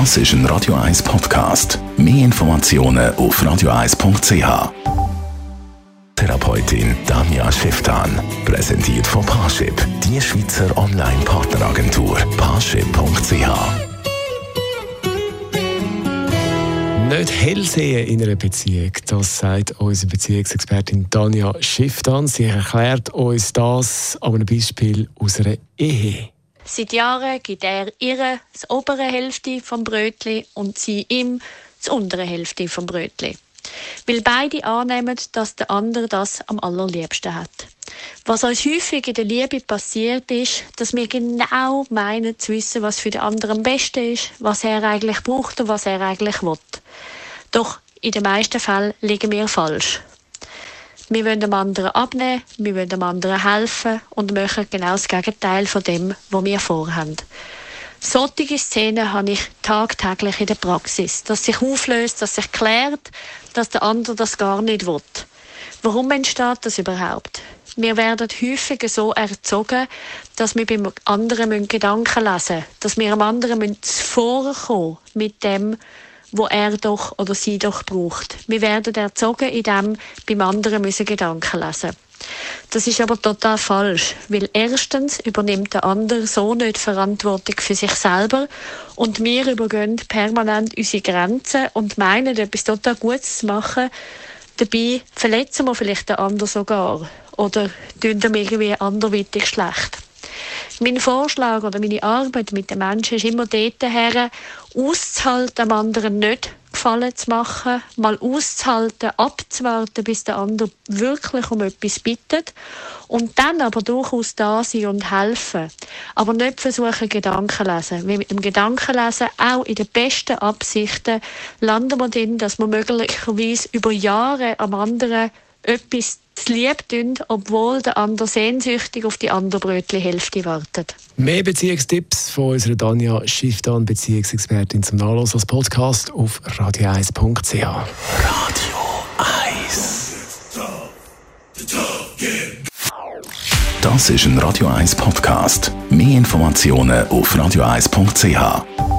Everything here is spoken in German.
Das ist ein Radio 1 Podcast. Mehr Informationen auf radio1.ch. Therapeutin Danja Schifftan. Präsentiert von Parship, die Schweizer Online-Partneragentur. Parship.ch. Nicht hell sehen in einer Beziehung, das sagt unsere Beziehungsexpertin Tanja Schifftan. Sie erklärt uns das an einem Beispiel aus einer Ehe. Seit Jahren gibt er ihr die obere Hälfte vom Brötli und sie ihm die untere Hälfte vom Brötli. Weil beide annehmen, dass der andere das am allerliebsten hat. Was uns häufig in der Liebe passiert ist, dass wir genau meinen zu wissen, was für den anderen am besten ist, was er eigentlich braucht und was er eigentlich will. Doch in den meisten Fällen liegen wir falsch. Wir wollen dem anderen abnehmen, wir wollen dem anderen helfen und machen genau das Gegenteil von dem, was wir vorhaben. Solche Szenen habe ich tagtäglich in der Praxis, dass sich auflöst, dass sich klärt, dass der andere das gar nicht will. Warum entsteht das überhaupt? Wir werden häufig so erzogen, dass wir beim anderen Gedanken lesen müssen, dass wir am anderen vorkommen mit dem, wo er doch oder sie doch braucht. Wir werden erzogen, indem beim anderen müssen Gedanken lesen. Das ist aber total falsch, weil erstens übernimmt der andere so nicht Verantwortung für sich selber und wir übergehen permanent unsere Grenzen und meinen, etwas total Gutes zu machen. Dabei verletzen wir vielleicht den anderen sogar oder tun ihm irgendwie anderweitig schlecht. Mein Vorschlag oder meine Arbeit mit den Menschen ist immer dort her, auszuhalten, dem anderen nicht Gefallen zu machen, mal auszuhalten, abzuwarten, bis der andere wirklich um etwas bittet und dann aber durchaus da sein und helfen. Aber nicht versuchen, Gedanken lesen. Weil mit dem Gedankenlesen, auch in den besten Absichten, landen wir drin, dass wir möglicherweise über Jahre am anderen etwas zu lieb tun, obwohl der andere sehnsüchtig auf die andere Brötli-Hälfte wartet. Mehr Beziehungstipps von unserer Danja Schifftan, Beziehungsexpertin zum Nachlass als Podcast auf radio1.ch. Radio 1 Das ist ein Radio 1 Podcast. Mehr Informationen auf radio1.ch.